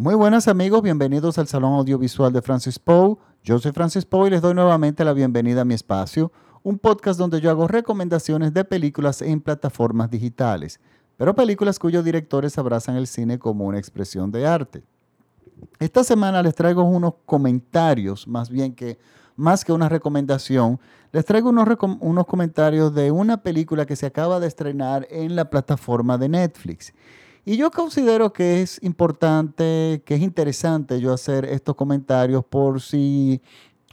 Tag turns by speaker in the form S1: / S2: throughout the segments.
S1: Muy buenas amigos, bienvenidos al Salón Audiovisual de Francis Poe. Yo soy Francis Poe y les doy nuevamente la bienvenida a mi espacio, un podcast donde yo hago recomendaciones de películas en plataformas digitales, pero películas cuyos directores abrazan el cine como una expresión de arte. Esta semana les traigo unos comentarios, más bien que más que una recomendación, les traigo unos, unos comentarios de una película que se acaba de estrenar en la plataforma de Netflix. Y yo considero que es importante, que es interesante yo hacer estos comentarios por si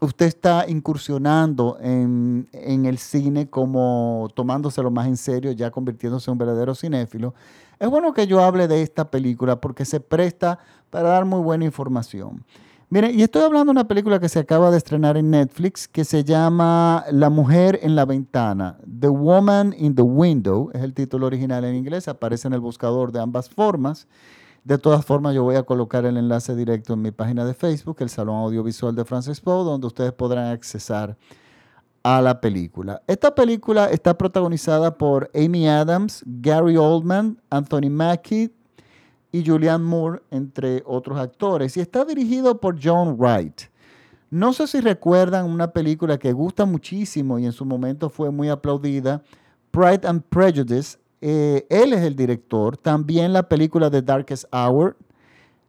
S1: usted está incursionando en, el cine como tomándoselo más en serio, ya convirtiéndose en un verdadero cinéfilo. Es bueno que yo hable de esta película porque se presta para dar muy buena información. Miren, y estoy hablando de una película que se acaba de estrenar en Netflix que se llama La mujer en la ventana. The Woman in the Window es el título original en inglés, aparece en el buscador de ambas formas. De todas formas, yo voy a colocar el enlace directo en mi página de Facebook, el Salón Audiovisual de Francis Poe, donde ustedes podrán accesar a la película. Esta película está protagonizada por Amy Adams, Gary Oldman, Anthony Mackie, y Julianne Moore, entre otros actores. Y está dirigido por John Wright. No sé si recuerdan una película que gusta muchísimo y en su momento fue muy aplaudida, Pride and Prejudice. Eh, él es el director. También la película The Darkest Hour,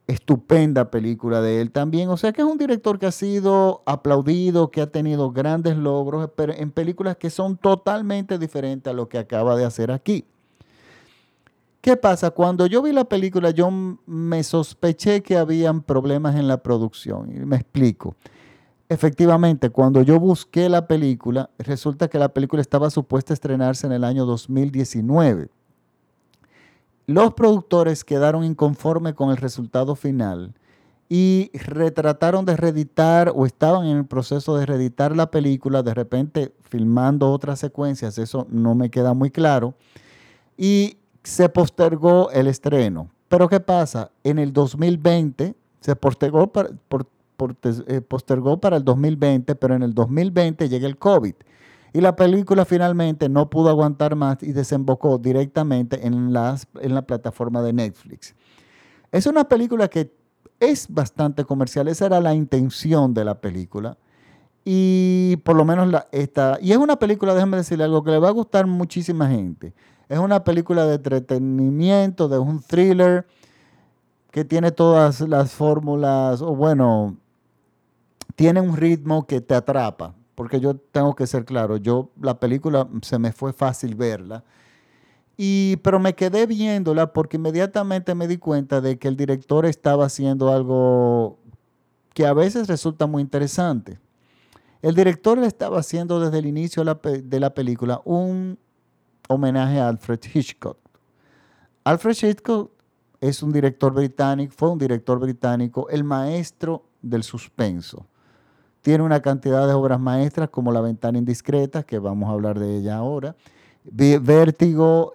S1: estupenda película de él también. O sea que es un director que ha sido aplaudido, que ha tenido grandes logros, pero en películas que son totalmente diferentes a lo que acaba de hacer aquí. ¿Qué pasa? Cuando yo vi la película, yo me sospeché que habían problemas en la producción. Y me explico. Efectivamente, cuando yo busqué la película, resulta que la película estaba supuesta a estrenarse en el año 2019. Los productores quedaron inconformes con el resultado final y retrataron de reeditar o estaban en el proceso de reeditar la película, de repente filmando otras secuencias, eso no me queda muy claro. Y se postergó el estreno. Pero ¿qué pasa? En el 2020 se postergó para, eh, postergó para el 2020, pero en el 2020 llega el COVID. Y la película finalmente no pudo aguantar más y desembocó directamente en, en la plataforma de Netflix. Es una película que es bastante comercial, esa era la intención de la película. Y por lo menos la, esta, y es una película, déjame decirle algo, que le va a gustar muchísima gente. Es una película de entretenimiento, de un thriller que tiene todas las fórmulas, o bueno, tiene un ritmo que te atrapa, porque yo tengo que ser claro, yo la película se me fue fácil verla, y, pero me quedé viéndola porque inmediatamente me di cuenta de que el director estaba haciendo algo que a veces resulta muy interesante. El director le estaba haciendo desde el inicio de la película un homenaje a Alfred Hitchcock. Alfred Hitchcock es un director británico, fue un director británico, el maestro del suspenso. Tiene una cantidad de obras maestras como La ventana indiscreta, que vamos a hablar de ella ahora, Vértigo,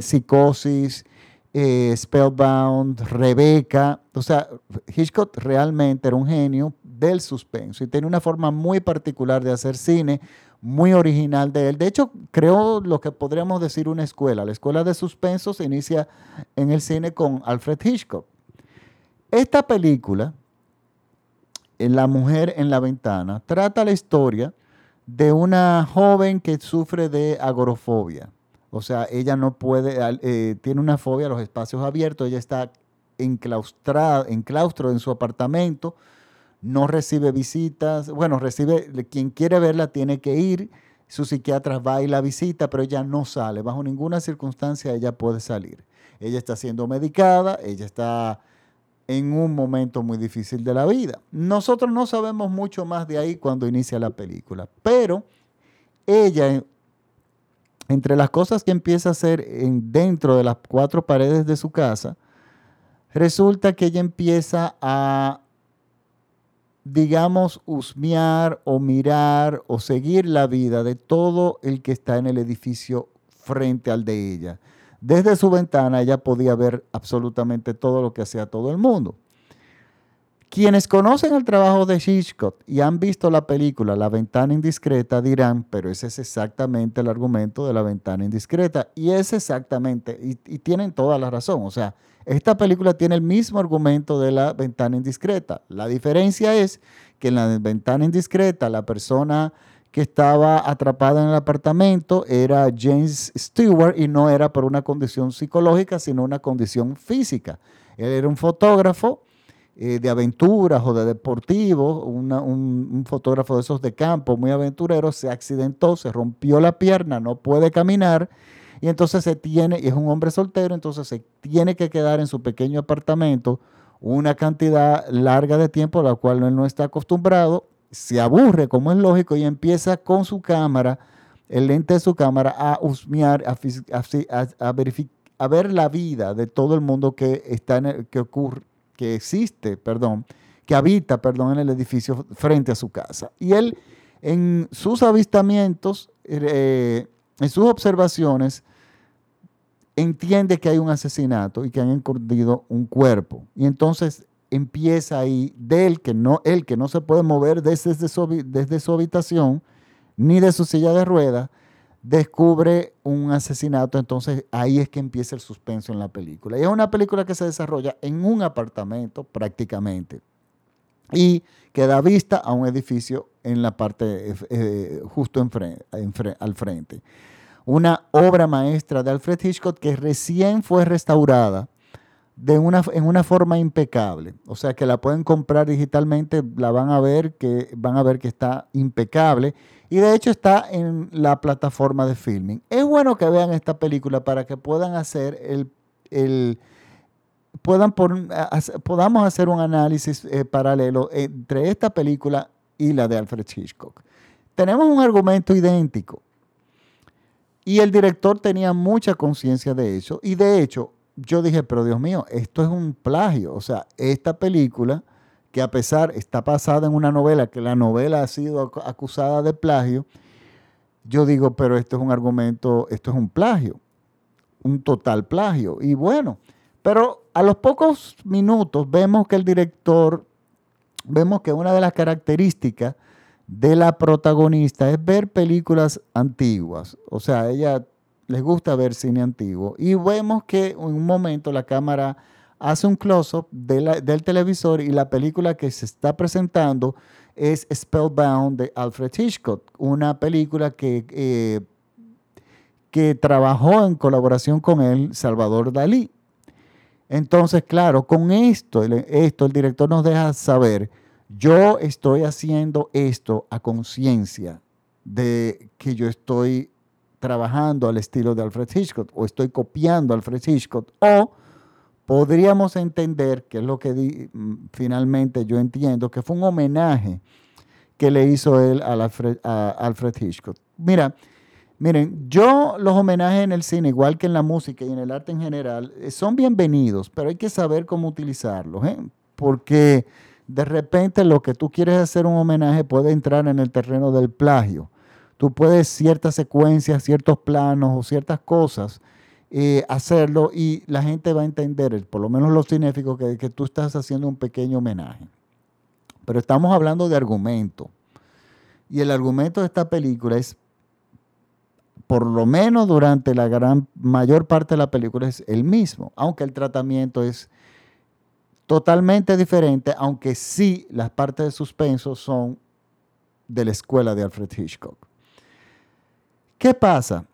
S1: Psicosis, eh, Spellbound, Rebeca. O sea, Hitchcock realmente era un genio del suspenso y tiene una forma muy particular de hacer cine, muy original de él. De hecho, creo lo que podríamos decir una escuela. La escuela de suspenso se inicia en el cine con Alfred Hitchcock. Esta película, La mujer en la ventana, trata la historia de una joven que sufre de agorofobia. O sea, ella no puede, eh, tiene una fobia a los espacios abiertos, ella está enclaustrada, en claustro en su apartamento, no recibe visitas, bueno, recibe, quien quiere verla tiene que ir, su psiquiatra va y la visita, pero ella no sale, bajo ninguna circunstancia ella puede salir. Ella está siendo medicada, ella está en un momento muy difícil de la vida. Nosotros no sabemos mucho más de ahí cuando inicia la película, pero ella, entre las cosas que empieza a hacer en, dentro de las cuatro paredes de su casa, resulta que ella empieza a digamos, husmear o mirar o seguir la vida de todo el que está en el edificio frente al de ella. Desde su ventana ella podía ver absolutamente todo lo que hacía todo el mundo. Quienes conocen el trabajo de Hitchcock y han visto la película La ventana indiscreta dirán, pero ese es exactamente el argumento de La ventana indiscreta. Y es exactamente, y, tienen toda la razón. O sea, esta película tiene el mismo argumento de La ventana indiscreta. La diferencia es que en La ventana indiscreta la persona que estaba atrapada en el apartamento era James Stewart y no era por una condición psicológica, sino una condición física. Él era un fotógrafo eh, de aventuras o de deportivos, un, fotógrafo de esos de campo muy aventurero, se accidentó, se rompió la pierna, no puede caminar y entonces se tiene, y es un hombre soltero, entonces se tiene que quedar en su pequeño apartamento una cantidad larga de tiempo a la cual él no está acostumbrado, se aburre como es lógico y empieza con su cámara, el lente de su cámara, a husmear, a, ver la vida de todo el mundo que, está en que ocurre, que existe, perdón, que habita, perdón, en el edificio frente a su casa. Y él, en sus avistamientos, eh, en sus observaciones, entiende que hay un asesinato y que han escondido un cuerpo. Y entonces empieza ahí de él que no, él que no se puede mover desde, desde su habitación ni de su silla de ruedas, descubre un asesinato, entonces ahí es que empieza el suspenso en la película. Y es una película que se desarrolla en un apartamento prácticamente y que da vista a un edificio en la parte eh, eh, justo al frente. Una obra maestra de Alfred Hitchcock que recién fue restaurada de una, en una forma impecable. O sea que la pueden comprar digitalmente, la van a ver que van a ver que está impecable y de hecho está en la plataforma de filming. Es bueno que vean esta película para que puedan hacer el, puedan podamos hacer un análisis eh, paralelo entre esta película y la de Alfred Hitchcock. Tenemos un argumento idéntico. Y el director tenía mucha conciencia de eso. Y de hecho, yo dije, pero Dios mío, esto es un plagio. O sea, esta película, que a pesar está basada en una novela, que la novela ha sido acusada de plagio, yo digo, pero esto es un argumento, esto es un plagio, un total plagio. Y bueno, pero a los pocos minutos vemos que el director, vemos que una de las características de la protagonista es ver películas antiguas. O sea, ella les gusta ver cine antiguo. Y vemos que en un momento la cámara hace un close-up del televisor y la película que se está presentando es Spellbound de Alfred Hitchcock, una película que, eh, que trabajó en colaboración con él Salvador Dalí. Entonces, claro, con esto, esto el director nos deja saber, yo estoy haciendo esto a conciencia de que yo estoy trabajando al estilo de Alfred Hitchcock o estoy copiando Alfred Hitchcock o podríamos entender, que es lo que mm, finalmente yo entiendo, que fue un homenaje que le hizo él a Alfred, a Alfred Hitchcock. Mira, miren, yo los homenajes en el cine, igual que en la música y en el arte en general, eh, son bienvenidos, pero hay que saber cómo utilizarlos, ¿eh? porque de repente lo que tú quieres hacer un homenaje puede entrar en el terreno del plagio tú puedes ciertas secuencias, ciertos planos o ciertas cosas eh, hacerlo y la gente va a entender, por lo menos los cinéficos, que, que tú estás haciendo un pequeño homenaje. Pero estamos hablando de argumento. Y el argumento de esta película es, por lo menos durante la gran mayor parte de la película, es el mismo, aunque el tratamiento es totalmente diferente, aunque sí las partes de suspenso son de la escuela de Alfred Hitchcock. ¿Qué pasa?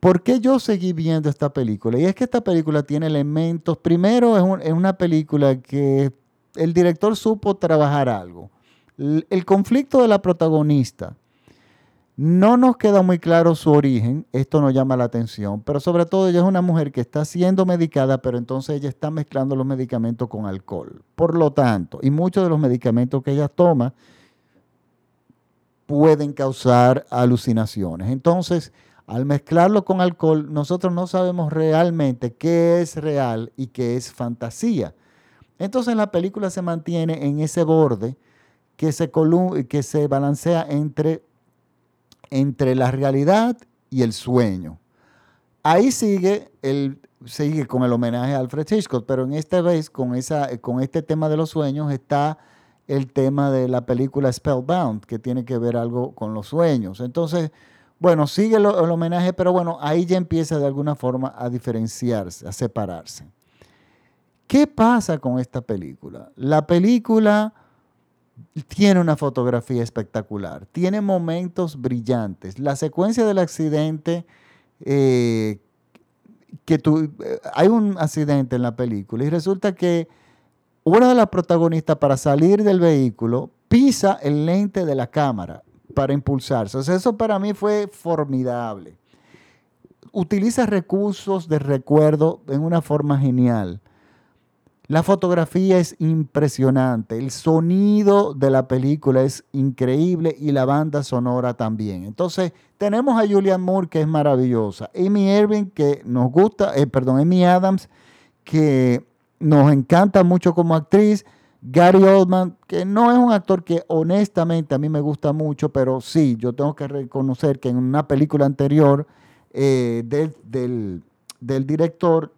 S1: ¿Por qué yo seguí viendo esta película? Y es que esta película tiene elementos. Primero, es, una película que el director supo trabajar algo. El, conflicto de la protagonista. No nos queda muy claro su origen, esto nos llama la atención, pero sobre todo ella es una mujer que está siendo medicada, pero entonces ella está mezclando los medicamentos con alcohol. Por lo tanto, y muchos de los medicamentos que ella toma pueden causar alucinaciones. Entonces, al mezclarlo con alcohol, nosotros no sabemos realmente qué es real y qué es fantasía. Entonces la película se mantiene en ese borde que se, que se balancea entre, entre la realidad y el sueño. Ahí sigue el, sigue con el homenaje a Alfred Hitchcock, pero en esta vez con, esa, con este tema de los sueños está el tema de la película Spellbound, que tiene que ver algo con los sueños. Entonces, bueno, sigue el, homenaje, pero bueno, ahí ya empieza de alguna forma a diferenciarse, a separarse. ¿Qué pasa con esta película? La película tiene una fotografía espectacular, tiene momentos brillantes. La secuencia del accidente, eh, que eh, hay un accidente en la película y resulta que una de las protagonistas para salir del vehículo pisa el lente de la cámara para impulsarse. O sea, eso para mí fue formidable. Utiliza recursos de recuerdo en una forma genial. La fotografía es impresionante, el sonido de la película es increíble y la banda sonora también. Entonces, tenemos a Julianne Moore que es maravillosa, Amy Irving que nos gusta, eh, perdón, Amy Adams que nos encanta mucho como actriz, Gary Oldman que no es un actor que honestamente a mí me gusta mucho, pero sí, yo tengo que reconocer que en una película anterior eh, del, director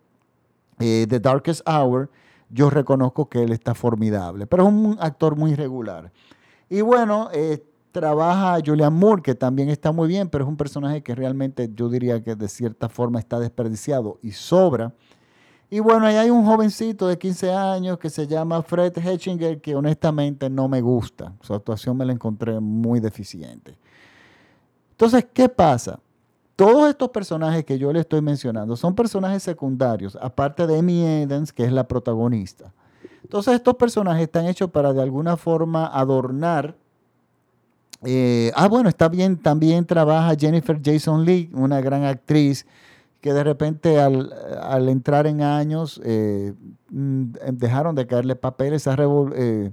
S1: eh, The Darkest Hour, yo reconozco que él está formidable, pero es un actor muy regular. Y bueno, eh, trabaja Julian Moore, que también está muy bien, pero es un personaje que realmente yo diría que de cierta forma está desperdiciado y sobra. Y bueno, ahí hay un jovencito de 15 años que se llama Fred Hetchinger, que honestamente no me gusta. Su actuación me la encontré muy deficiente. Entonces, ¿qué pasa? Todos estos personajes que yo le estoy mencionando son personajes secundarios, aparte de Amy Adams, que es la protagonista. Entonces estos personajes están hechos para de alguna forma adornar. Eh, ah, bueno, está bien, también trabaja Jennifer Jason Leigh, una gran actriz que de repente al, entrar en años eh, mm, dejaron de caerle papeles, a eh,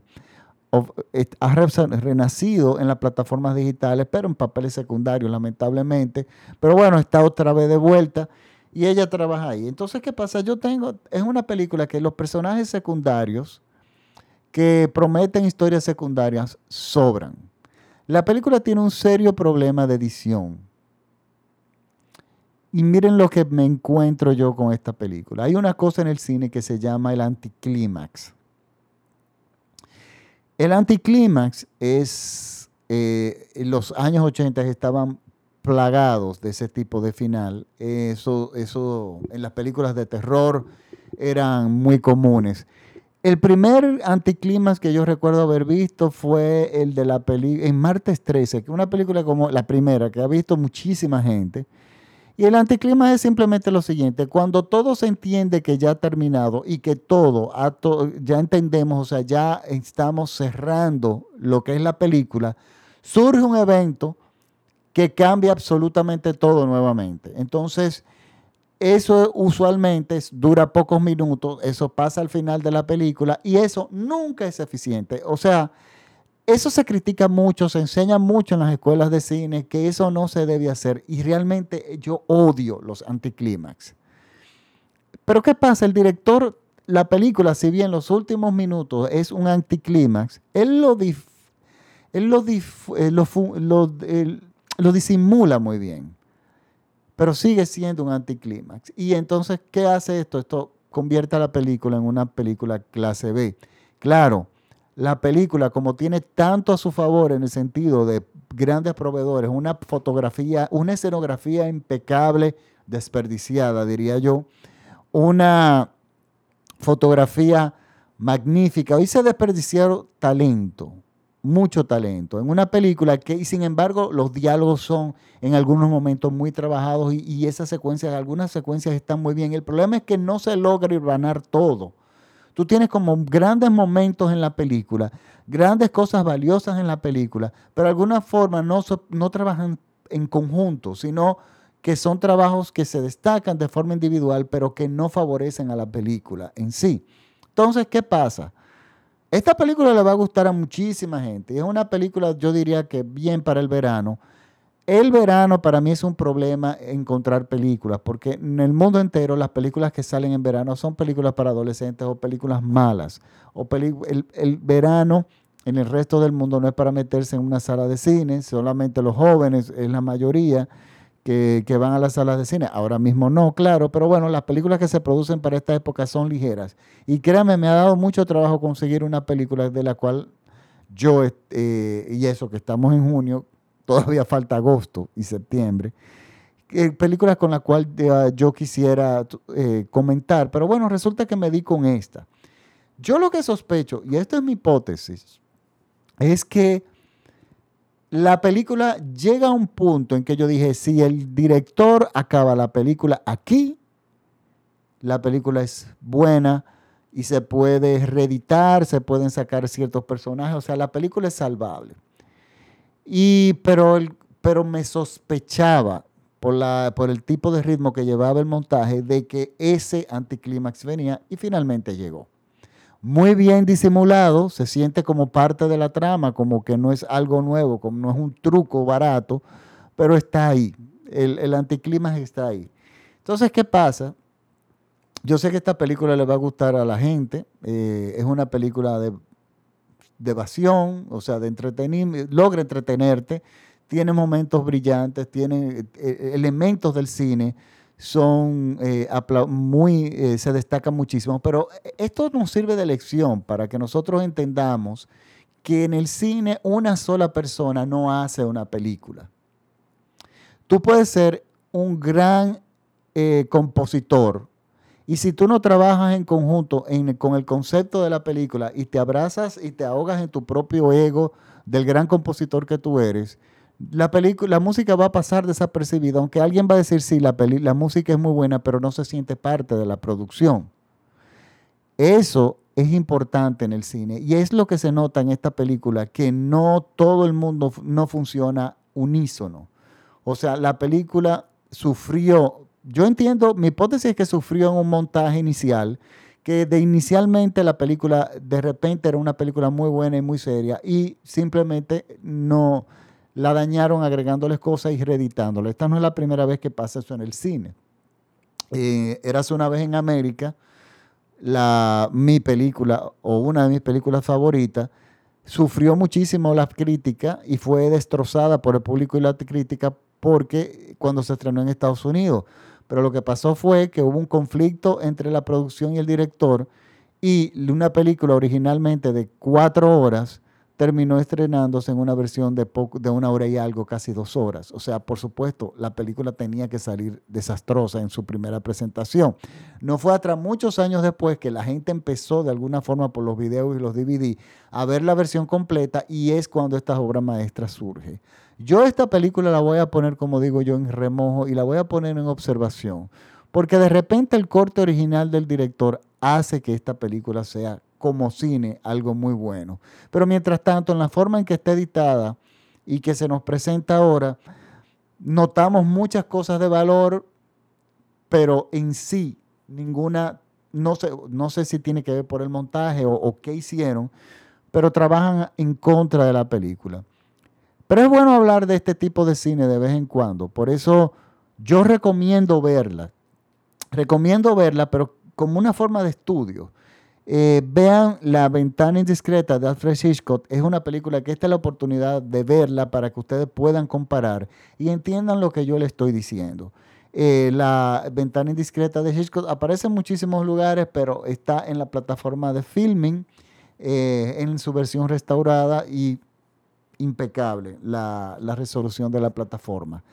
S1: ha renacido en las plataformas digitales, pero en papeles secundarios, lamentablemente. Pero bueno, está otra vez de vuelta y ella trabaja ahí. Entonces, ¿qué pasa? Yo tengo, es una película que los personajes secundarios que prometen historias secundarias sobran. La película tiene un serio problema de edición. Y miren lo que me encuentro yo con esta película. Hay una cosa en el cine que se llama el anticlímax. El anticlímax es, eh, en los años 80 estaban plagados de ese tipo de final. Eso, eso en las películas de terror eran muy comunes. El primer anticlímax que yo recuerdo haber visto fue el de la película en Martes 13, que una película como la primera que ha visto muchísima gente y el anticlima es simplemente lo siguiente, cuando todo se entiende que ya ha terminado y que todo, ya entendemos, o sea, ya estamos cerrando lo que es la película, surge un evento que cambia absolutamente todo nuevamente. Entonces, eso usualmente dura pocos minutos, eso pasa al final de la película y eso nunca es eficiente. O sea, eso se critica mucho, se enseña mucho en las escuelas de cine, que eso no se debe hacer. Y realmente yo odio los anticlímax. Pero ¿qué pasa? El director, la película, si bien los últimos minutos es un anticlímax, él lo, él lo, eh, lo disimula muy bien. Pero sigue siendo un anticlímax. Y entonces, ¿qué hace esto? Esto convierte a la película en una película clase B. Claro, la película, como tiene tanto a su favor en el sentido de grandes proveedores, una fotografía, una escenografía impecable, desperdiciada, diría yo, una fotografía magnífica. Hoy se desperdiciaron talento, mucho talento, en una película que, sin embargo, los diálogos son en algunos momentos muy trabajados y, y esas secuencias, algunas secuencias están muy bien. El problema es que no se logra irvanar todo. Tú tienes como grandes momentos en la película, grandes cosas valiosas en la película, pero de alguna forma no, no trabajan en conjunto, sino que son trabajos que se destacan de forma individual, pero que no favorecen a la película en sí. Entonces, ¿qué pasa? Esta película le va a gustar a muchísima gente. Es una película, yo diría que bien para el verano, el verano para mí es un problema encontrar películas, porque en el mundo entero las películas que salen en verano son películas para adolescentes o películas malas. O el, verano en el resto del mundo no es para meterse en una sala de cine, solamente los jóvenes es la mayoría que, que, van a las salas de cine. Ahora mismo no, claro, pero bueno, las películas que se producen para esta época son ligeras. Y créanme, me ha dado mucho trabajo conseguir una película de la cual yo, eh, y eso que estamos en junio, todavía falta agosto y septiembre, eh, películas con las cuales uh, yo quisiera eh, comentar, pero bueno, resulta que me di con esta. Yo lo que sospecho, y esta es mi hipótesis, es que la película llega a un punto en que yo dije, si el director acaba la película aquí, la película es buena y se puede reeditar, se pueden sacar ciertos personajes, o sea, la película es salvable. Y, pero, pero me sospechaba por, la, por el tipo de ritmo que llevaba el montaje de que ese anticlímax venía y finalmente llegó muy bien disimulado, se siente como parte de la trama, como que no es algo nuevo, como no es un truco barato, pero está ahí, el, el anticlímax está ahí. Entonces, ¿qué pasa? Yo sé que esta película le va a gustar a la gente, eh, es una película de, de evasión, o sea, de entretenimiento, logra entretenerte, tiene momentos brillantes, tiene eh, elementos del cine, son eh, muy, eh, se destacan muchísimo, pero esto nos sirve de lección para que nosotros entendamos que en el cine una sola persona no hace una película. Tú puedes ser un gran eh, compositor y si tú no trabajas en conjunto con el concepto de la película y te abrazas y te ahogas en tu propio ego del gran compositor que tú eres, la, la música va a pasar desapercibida, aunque alguien va a decir, sí, la, la música es muy buena, pero no se siente parte de la producción. Eso es importante en el cine y es lo que se nota en esta película, que no todo el mundo no funciona unísono. O sea, la película sufrió, yo entiendo, mi hipótesis es que sufrió en un montaje inicial, que de inicialmente la película de repente era una película muy buena y muy seria y simplemente no, la dañaron agregándoles cosas y reeditándola. Esta no es la primera vez que pasa eso en el cine. Eh, hace una vez en América, la, mi película o una de mis películas favoritas sufrió muchísimo la crítica y fue destrozada por el público y la crítica porque cuando se estrenó en Estados Unidos. Pero lo que pasó fue que hubo un conflicto entre la producción y el director y una película originalmente de cuatro horas terminó estrenándose en una versión de, poco, de una hora y algo, casi dos horas. O sea, por supuesto, la película tenía que salir desastrosa en su primera presentación. No fue hasta muchos años después que la gente empezó de alguna forma por los videos y los DVD a ver la versión completa y es cuando esta obra maestra surge. Yo esta película la voy a poner, como digo yo, en remojo y la voy a poner en observación, porque de repente el corte original del director hace que esta película sea como cine algo muy bueno. Pero mientras tanto, en la forma en que está editada y que se nos presenta ahora, notamos muchas cosas de valor, pero en sí ninguna, no sé, no sé si tiene que ver por el montaje o, o qué hicieron, pero trabajan en contra de la película. Pero es bueno hablar de este tipo de cine de vez en cuando, por eso yo recomiendo verla. Recomiendo verla, pero como una forma de estudio. Eh, vean La ventana indiscreta de Alfred Hitchcock. Es una película que esta es la oportunidad de verla para que ustedes puedan comparar y entiendan lo que yo les estoy diciendo. Eh, la ventana indiscreta de Hitchcock aparece en muchísimos lugares, pero está en la plataforma de filming eh, en su versión restaurada y impecable la, la resolución de la plataforma.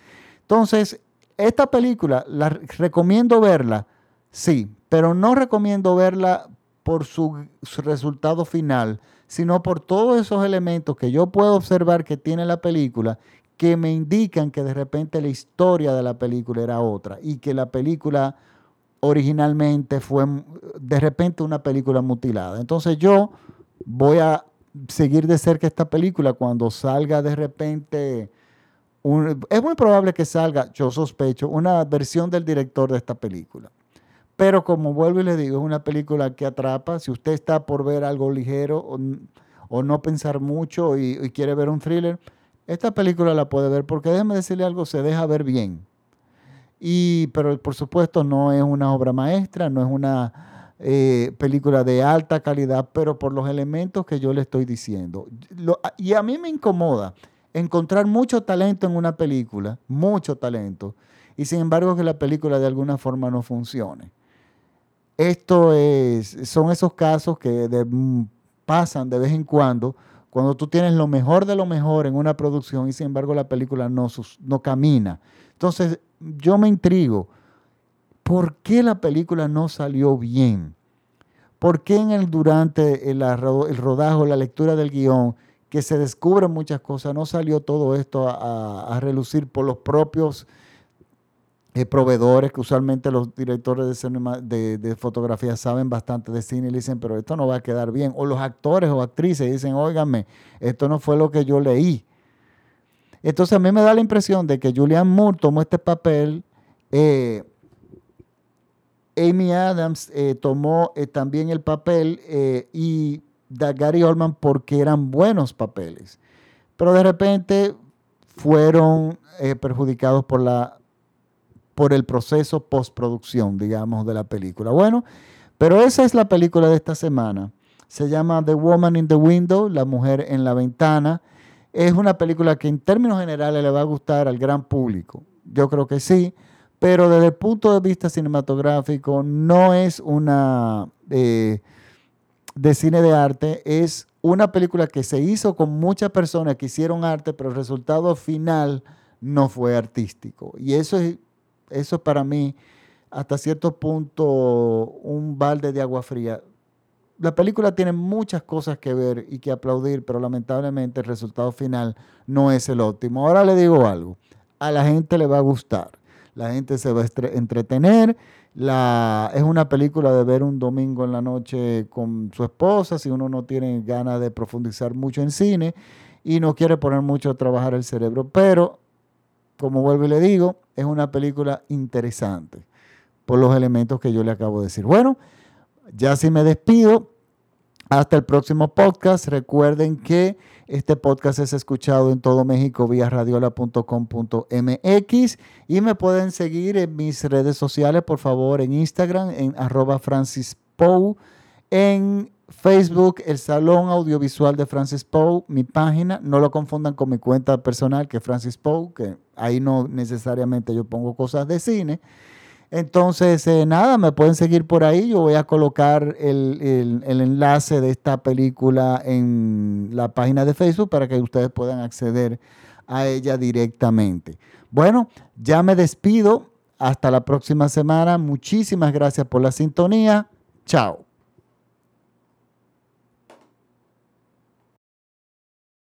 S1: Entonces, esta película, la recomiendo verla, sí, pero no recomiendo verla por su, resultado final, sino por todos esos elementos que yo puedo observar que tiene la película que me indican que de repente la historia de la película era otra y que la película originalmente fue de repente una película mutilada. Entonces yo voy a seguir de cerca esta película cuando salga de repente, es muy probable que salga, yo sospecho, una versión del director de esta película. Pero como vuelvo y le digo, es una película que atrapa. Si usted está por ver algo ligero o, no pensar mucho y, quiere ver un thriller, esta película la puede ver porque déjeme decirle algo, se deja ver bien. Y, pero por supuesto no es una obra maestra, no es una eh, película de alta calidad, pero por los elementos que yo le estoy diciendo. y a mí me incomoda encontrar mucho talento en una película, mucho talento, y sin embargo que la película de alguna forma no funcione. Esto es, son esos casos que mm, pasan de vez en cuando, cuando tú tienes lo mejor de lo mejor en una producción y sin embargo la película no, no camina. Entonces yo me intrigo, ¿por qué la película no salió bien? ¿Por qué en el, durante el, el rodaje, la lectura del guion, que se descubren muchas cosas, no salió todo esto a, relucir por los propios eh, proveedores, que usualmente los directores de, fotografía saben bastante de cine y dicen, pero esto no va a quedar bien. O los actores o actrices dicen, óigame, esto no fue lo que yo leí. Entonces a mí me da la impresión de que Julian Moore tomó este papel eh, Amy Adams eh, tomó eh, también el papel eh, y Gary Oldman porque eran buenos papeles. Pero de repente fueron perjudicados por, la, por el proceso postproducción, digamos, de la película. Bueno, pero esa es la película de esta semana. Se llama The Woman in the Window, La Mujer en la Ventana. Es una película que en términos generales le va a gustar al gran público. Yo creo que sí pero desde el punto de vista cinematográfico no es una eh, de cine de arte, es una película que se hizo con muchas personas que hicieron arte, pero el resultado final no fue artístico. Y eso es, eso para mí, hasta cierto punto, un balde de agua fría. La película tiene muchas cosas que ver y que aplaudir, pero lamentablemente el resultado final no es el óptimo. Ahora le digo algo, a la gente le va a gustar la gente se va a entretener. La, es una película de ver un domingo en la noche con su esposa, si uno no tiene ganas de profundizar mucho en cine y no quiere poner mucho a trabajar el cerebro. Pero, como vuelvo y le digo, es una película interesante por los elementos que yo le acabo de decir. Bueno, ya si me despido, hasta el próximo podcast. Recuerden que este podcast es escuchado en todo México vía radiola.com.mx y me pueden seguir en mis redes sociales, por favor, en Instagram, en arroba Francis en Facebook, el Salón Audiovisual de Francis Poe, mi página. No lo confundan con mi cuenta personal, que es Francis Poe, que ahí no necesariamente yo pongo cosas de cine. Entonces, eh, nada, me pueden seguir por ahí. Yo voy a colocar el, enlace de esta película en la página de Facebook para que ustedes puedan acceder a ella directamente. Bueno, ya me despido. Hasta la próxima semana. Muchísimas gracias por la sintonía. Chao.